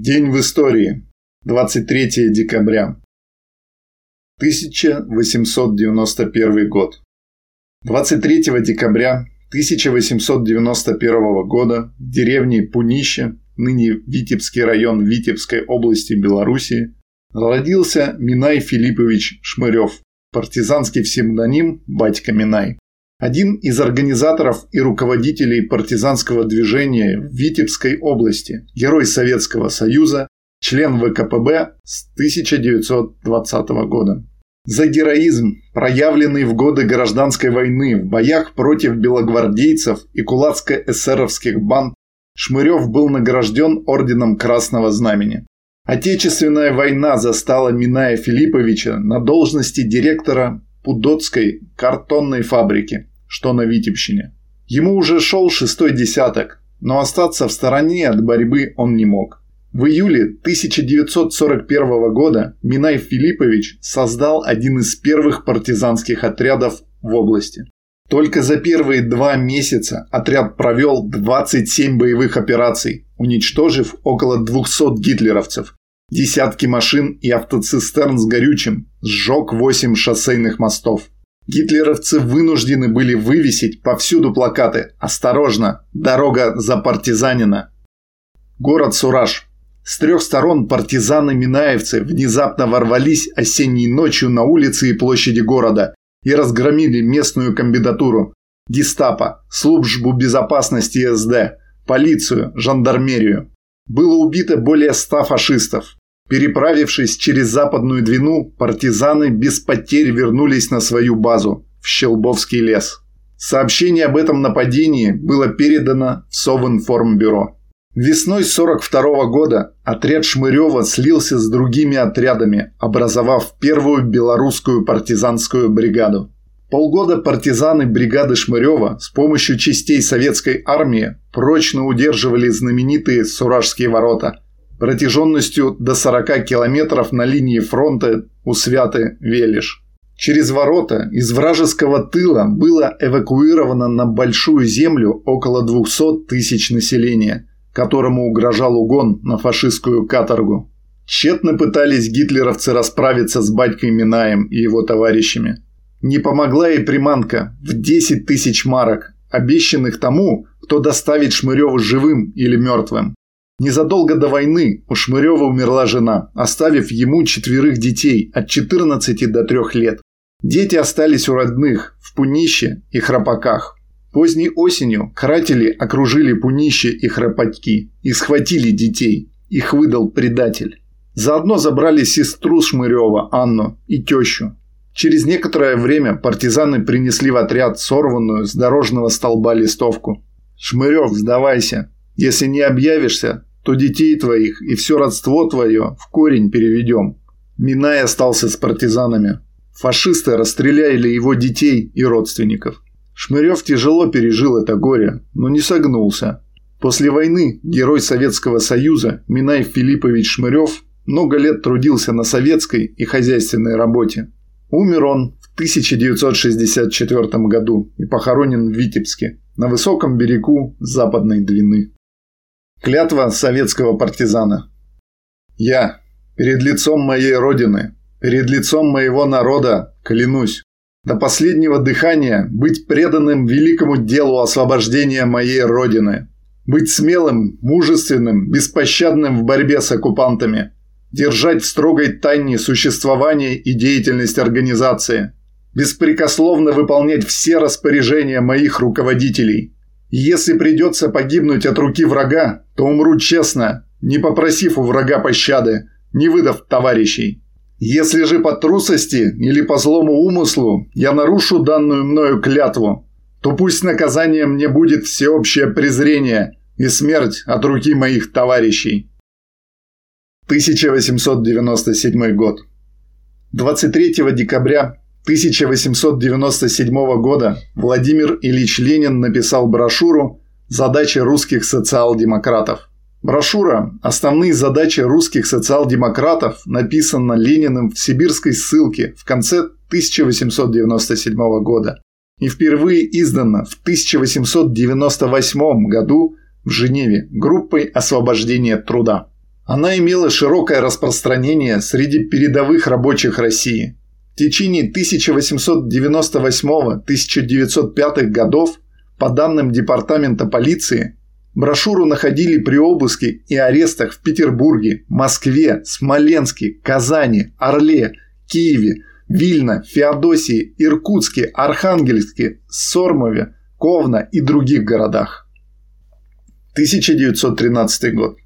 День в истории. 23 декабря. 1891 год. 23 декабря 1891 года в деревне Пунище, ныне Витебский район Витебской области Белоруссии, родился Минай Филиппович Шмырев, партизанский псевдоним «Батька Минай». Один из организаторов и руководителей партизанского движения в Витебской области, герой Советского Союза, член ВКПБ с 1920 года. За героизм, проявленный в годы гражданской войны в боях против белогвардейцев и кулацко-эсеровских банд, Шмырев был награжден орденом Красного Знамени. Отечественная война застала Миная Филипповича на должности директора Пудотской картонной фабрики, что на Витебщине. Ему уже шел шестой десяток, но остаться в стороне от борьбы он не мог. В июле 1941 года Минай Филиппович создал один из первых партизанских отрядов в области. Только за первые два месяца отряд провел 27 боевых операций, уничтожив около 200 гитлеровцев, Десятки машин и автоцистерн с горючим, сжег восемь шоссейных мостов. Гитлеровцы вынуждены были вывесить повсюду плакаты «Осторожно! Дорога за партизанина!». Город Сураж. С трех сторон партизаны-минаевцы внезапно ворвались осенней ночью на улицы и площади города и разгромили местную комбинатуру, гестапо, службу безопасности СД, полицию, жандармерию. Было убито более ста фашистов. Переправившись через западную Двину, партизаны без потерь вернулись на свою базу в Щелбовский лес. Сообщение об этом нападении было передано в Совинформбюро. Весной 42 года отряд Шмырева слился с другими отрядами, образовав первую белорусскую партизанскую бригаду. Полгода партизаны бригады Шмырева с помощью частей советской армии прочно удерживали знаменитые Суражские ворота – протяженностью до 40 километров на линии фронта у Святы-Велиш. Через ворота из вражеского тыла было эвакуировано на Большую Землю около 200 тысяч населения, которому угрожал угон на фашистскую каторгу. Тщетно пытались гитлеровцы расправиться с батькой Минаем и его товарищами. Не помогла и приманка в 10 тысяч марок, обещанных тому, кто доставит Шмыреву живым или мертвым. Незадолго до войны у Шмырева умерла жена, оставив ему четверых детей от 14 до 3 лет. Дети остались у родных в Пунище и Храпаках. Поздней осенью каратели окружили Пунище и Храпатки и схватили детей. Их выдал предатель. Заодно забрали сестру Шмырева, Анну, и тещу. Через некоторое время партизаны принесли в отряд сорванную с дорожного столба листовку. «Шмырев, сдавайся. Если не объявишься, то детей твоих и все родство твое в корень переведем. Минай остался с партизанами. Фашисты расстреляли его детей и родственников. Шмырев тяжело пережил это горе, но не согнулся. После войны герой Советского Союза Минай Филиппович Шмырев много лет трудился на советской и хозяйственной работе. Умер он в 1964 году и похоронен в Витебске, на высоком берегу Западной Двины. Клятва советского партизана. Я, перед лицом моей родины, перед лицом моего народа, клянусь, до последнего дыхания быть преданным великому делу освобождения моей родины, быть смелым, мужественным, беспощадным в борьбе с оккупантами, держать в строгой тайне существование и деятельность организации, беспрекословно выполнять все распоряжения моих руководителей – если придется погибнуть от руки врага, то умру честно, не попросив у врага пощады, не выдав товарищей. Если же по трусости или по злому умыслу я нарушу данную мною клятву, то пусть наказанием мне будет всеобщее презрение и смерть от руки моих товарищей. 1897 год. 23 декабря 1897 года Владимир Ильич Ленин написал брошюру «Задачи русских социал-демократов». Брошюра «Основные задачи русских социал-демократов» написана Лениным в сибирской ссылке в конце 1897 года и впервые издана в 1898 году в Женеве группой освобождения труда. Она имела широкое распространение среди передовых рабочих России. В течение 1898-1905 годов, по данным Департамента полиции, брошюру находили при обыске и арестах в Петербурге, Москве, Смоленске, Казани, Орле, Киеве, Вильно, Феодосии, Иркутске, Архангельске, Сормове, Ковна и других городах. 1913 год.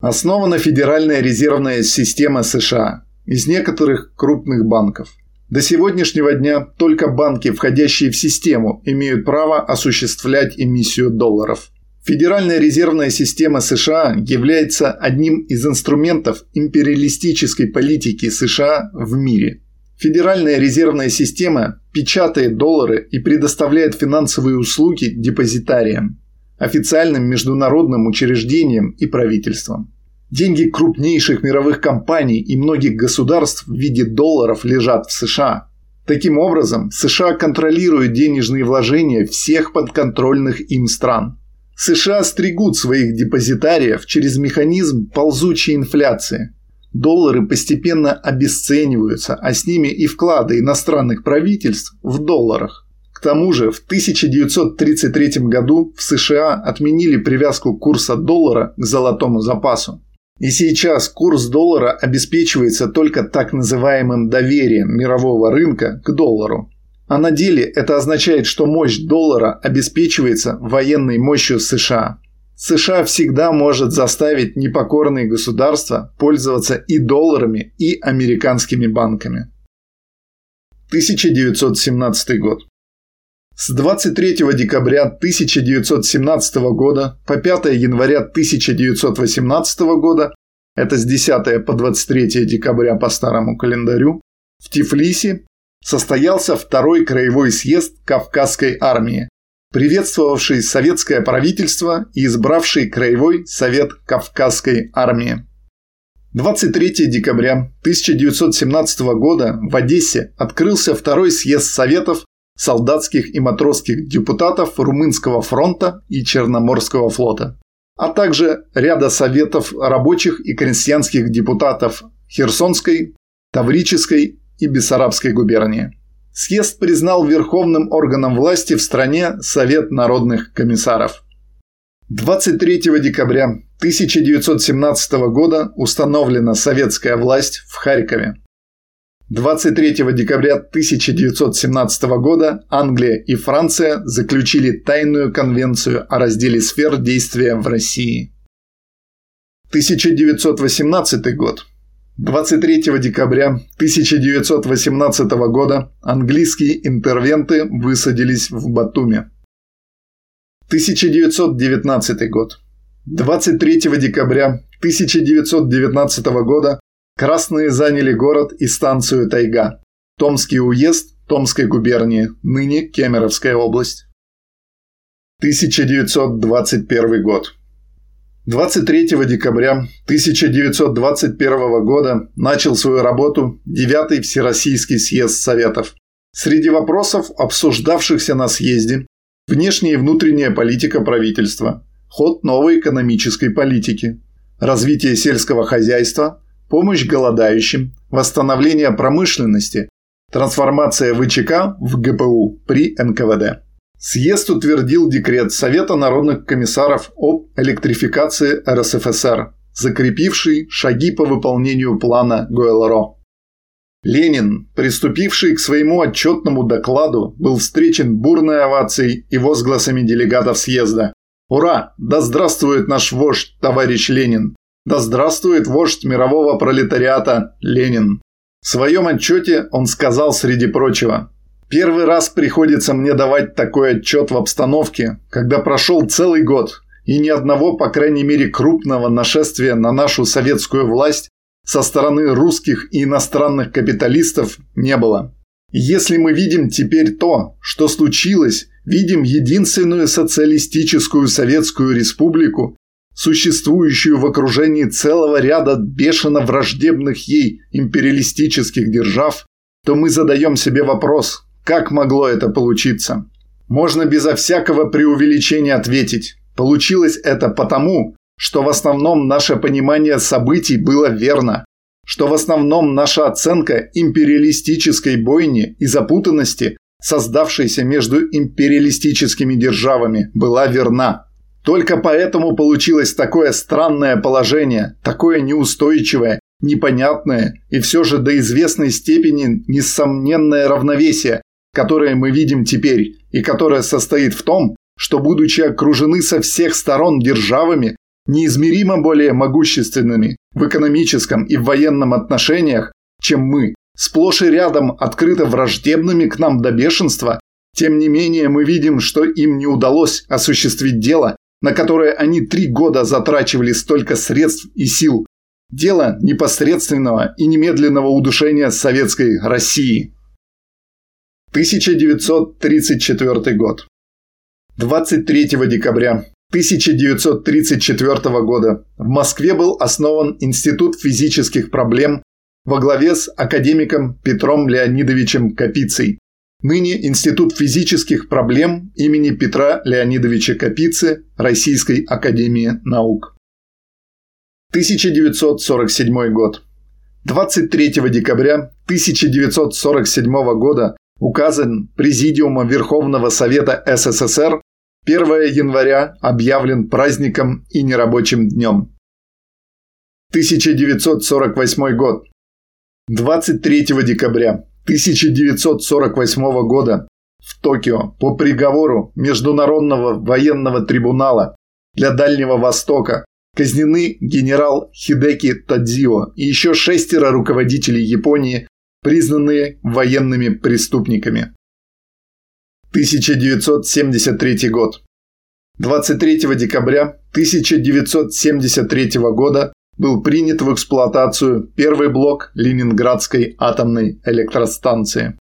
Основана Федеральная резервная система США из некоторых крупных банков. До сегодняшнего дня только банки, входящие в систему, имеют право осуществлять эмиссию долларов. Федеральная резервная система США является одним из инструментов империалистической политики США в мире. Федеральная резервная система печатает доллары и предоставляет финансовые услуги депозитариям, официальным международным учреждениям и правительствам. Деньги крупнейших мировых компаний и многих государств в виде долларов лежат в США. Таким образом, США контролируют денежные вложения всех подконтрольных им стран. США стригут своих депозитариев через механизм ползучей инфляции – Доллары постепенно обесцениваются, а с ними и вклады иностранных правительств в долларах. К тому же в 1933 году в США отменили привязку курса доллара к золотому запасу. И сейчас курс доллара обеспечивается только так называемым доверием мирового рынка к доллару. А на деле это означает, что мощь доллара обеспечивается военной мощью США. США всегда может заставить непокорные государства пользоваться и долларами, и американскими банками. 1917 год. С 23 декабря 1917 года по 5 января 1918 года, это с 10 по 23 декабря по старому календарю, в Тифлисе состоялся второй краевой съезд Кавказской армии, приветствовавший советское правительство и избравший Краевой совет Кавказской армии. 23 декабря 1917 года в Одессе открылся второй съезд Советов солдатских и матросских депутатов Румынского фронта и Черноморского флота, а также ряда Советов рабочих и крестьянских депутатов Херсонской, Таврической и Бессарабской губернии. Съезд признал верховным органом власти в стране Совет народных комиссаров. 23 декабря 1917 года установлена советская власть в Харькове. 23 декабря 1917 года Англия и Франция заключили тайную конвенцию о разделе сфер действия в России. 1918 год. 23 декабря 1918 года английские интервенты высадились в Батуми. 1919 год. 23 декабря 1919 года красные заняли город и станцию Тайга, Томский уезд Томской губернии, ныне Кемеровская область. 1921 год. 23 декабря 1921 года начал свою работу 9-й Всероссийский съезд Советов. Среди вопросов, обсуждавшихся на съезде, внешняя и внутренняя политика правительства, ход новой экономической политики, развитие сельского хозяйства, помощь голодающим, восстановление промышленности, трансформация ВЧК в ГПУ при НКВД. Съезд утвердил декрет Совета народных комиссаров об электрификации РСФСР, закрепивший шаги по выполнению плана Гойларо. Ленин, приступивший к своему отчетному докладу, был встречен бурной овацией и возгласами делегатов съезда. «Ура! Да здравствует наш вождь, товарищ Ленин! Да здравствует вождь мирового пролетариата Ленин!» В своем отчете он сказал среди прочего Первый раз приходится мне давать такой отчет в обстановке, когда прошел целый год, и ни одного, по крайней мере, крупного нашествия на нашу советскую власть со стороны русских и иностранных капиталистов не было. Если мы видим теперь то, что случилось, видим единственную социалистическую советскую республику, существующую в окружении целого ряда бешено враждебных ей империалистических держав, то мы задаем себе вопрос, как могло это получиться? Можно безо всякого преувеличения ответить. Получилось это потому, что в основном наше понимание событий было верно, что в основном наша оценка империалистической бойни и запутанности, создавшейся между империалистическими державами, была верна. Только поэтому получилось такое странное положение, такое неустойчивое, непонятное и все же до известной степени несомненное равновесие, которое мы видим теперь и которое состоит в том, что, будучи окружены со всех сторон державами, неизмеримо более могущественными в экономическом и в военном отношениях, чем мы, сплошь и рядом открыто враждебными к нам до бешенства, тем не менее мы видим, что им не удалось осуществить дело, на которое они три года затрачивали столько средств и сил. Дело непосредственного и немедленного удушения советской России. 1934 год. 23 декабря 1934 года в Москве был основан Институт физических проблем во главе с академиком Петром Леонидовичем Капицей. Ныне Институт физических проблем имени Петра Леонидовича Капицы Российской Академии Наук. 1947 год. 23 декабря 1947 года указан Президиума Верховного Совета СССР 1 января объявлен праздником и нерабочим днем. 1948 год. 23 декабря 1948 года в Токио по приговору Международного военного трибунала для Дальнего Востока казнены генерал Хидеки Тадзио и еще шестеро руководителей Японии признанные военными преступниками. 1973 год. 23 декабря 1973 года был принят в эксплуатацию первый блок Ленинградской атомной электростанции.